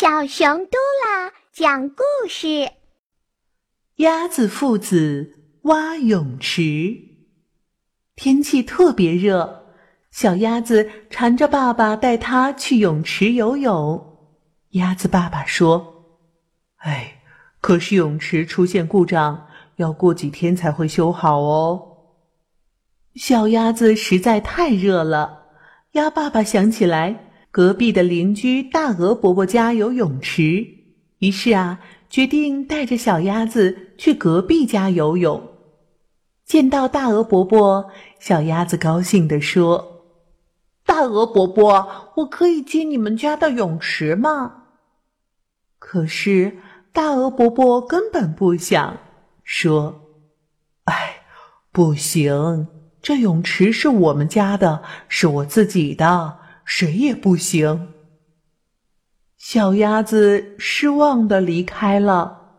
小熊嘟啦讲故事：鸭子父子挖泳池。天气特别热，小鸭子缠着爸爸带它去泳池游泳。鸭子爸爸说：“哎，可是泳池出现故障，要过几天才会修好哦。”小鸭子实在太热了，鸭爸爸想起来。隔壁的邻居大鹅伯伯家有泳池，于是啊，决定带着小鸭子去隔壁家游泳。见到大鹅伯伯，小鸭子高兴地说：“大鹅伯伯，我可以进你们家的泳池吗？”可是大鹅伯伯根本不想说：“哎，不行，这泳池是我们家的，是我自己的。”谁也不行。小鸭子失望的离开了。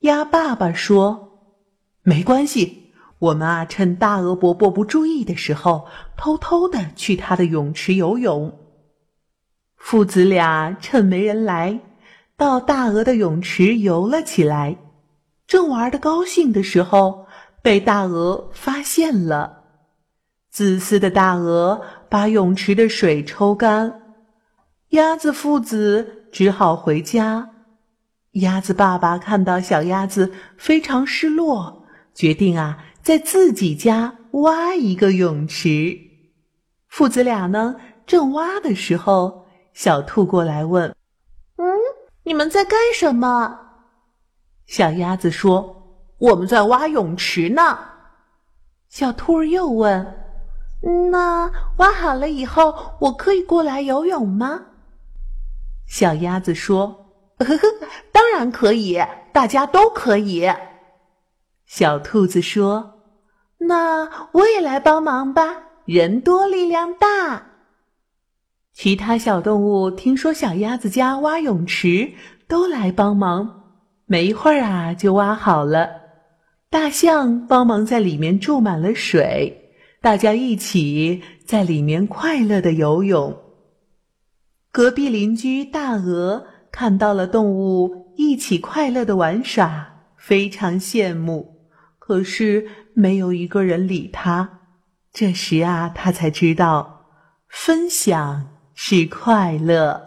鸭爸爸说：“没关系，我们啊，趁大鹅伯伯不注意的时候，偷偷的去他的泳池游泳。”父子俩趁没人来，到大鹅的泳池游了起来。正玩的高兴的时候，被大鹅发现了。自私的大鹅把泳池的水抽干，鸭子父子只好回家。鸭子爸爸看到小鸭子非常失落，决定啊，在自己家挖一个泳池。父子俩呢，正挖的时候，小兔过来问：“嗯，你们在干什么？”小鸭子说：“我们在挖泳池呢。”小兔儿又问。那挖好了以后，我可以过来游泳吗？小鸭子说：“呵呵，当然可以，大家都可以。”小兔子说：“那我也来帮忙吧，人多力量大。”其他小动物听说小鸭子家挖泳池，都来帮忙。没一会儿啊，就挖好了。大象帮忙在里面注满了水。大家一起在里面快乐的游泳。隔壁邻居大鹅看到了动物一起快乐的玩耍，非常羡慕。可是没有一个人理他。这时啊，他才知道，分享是快乐。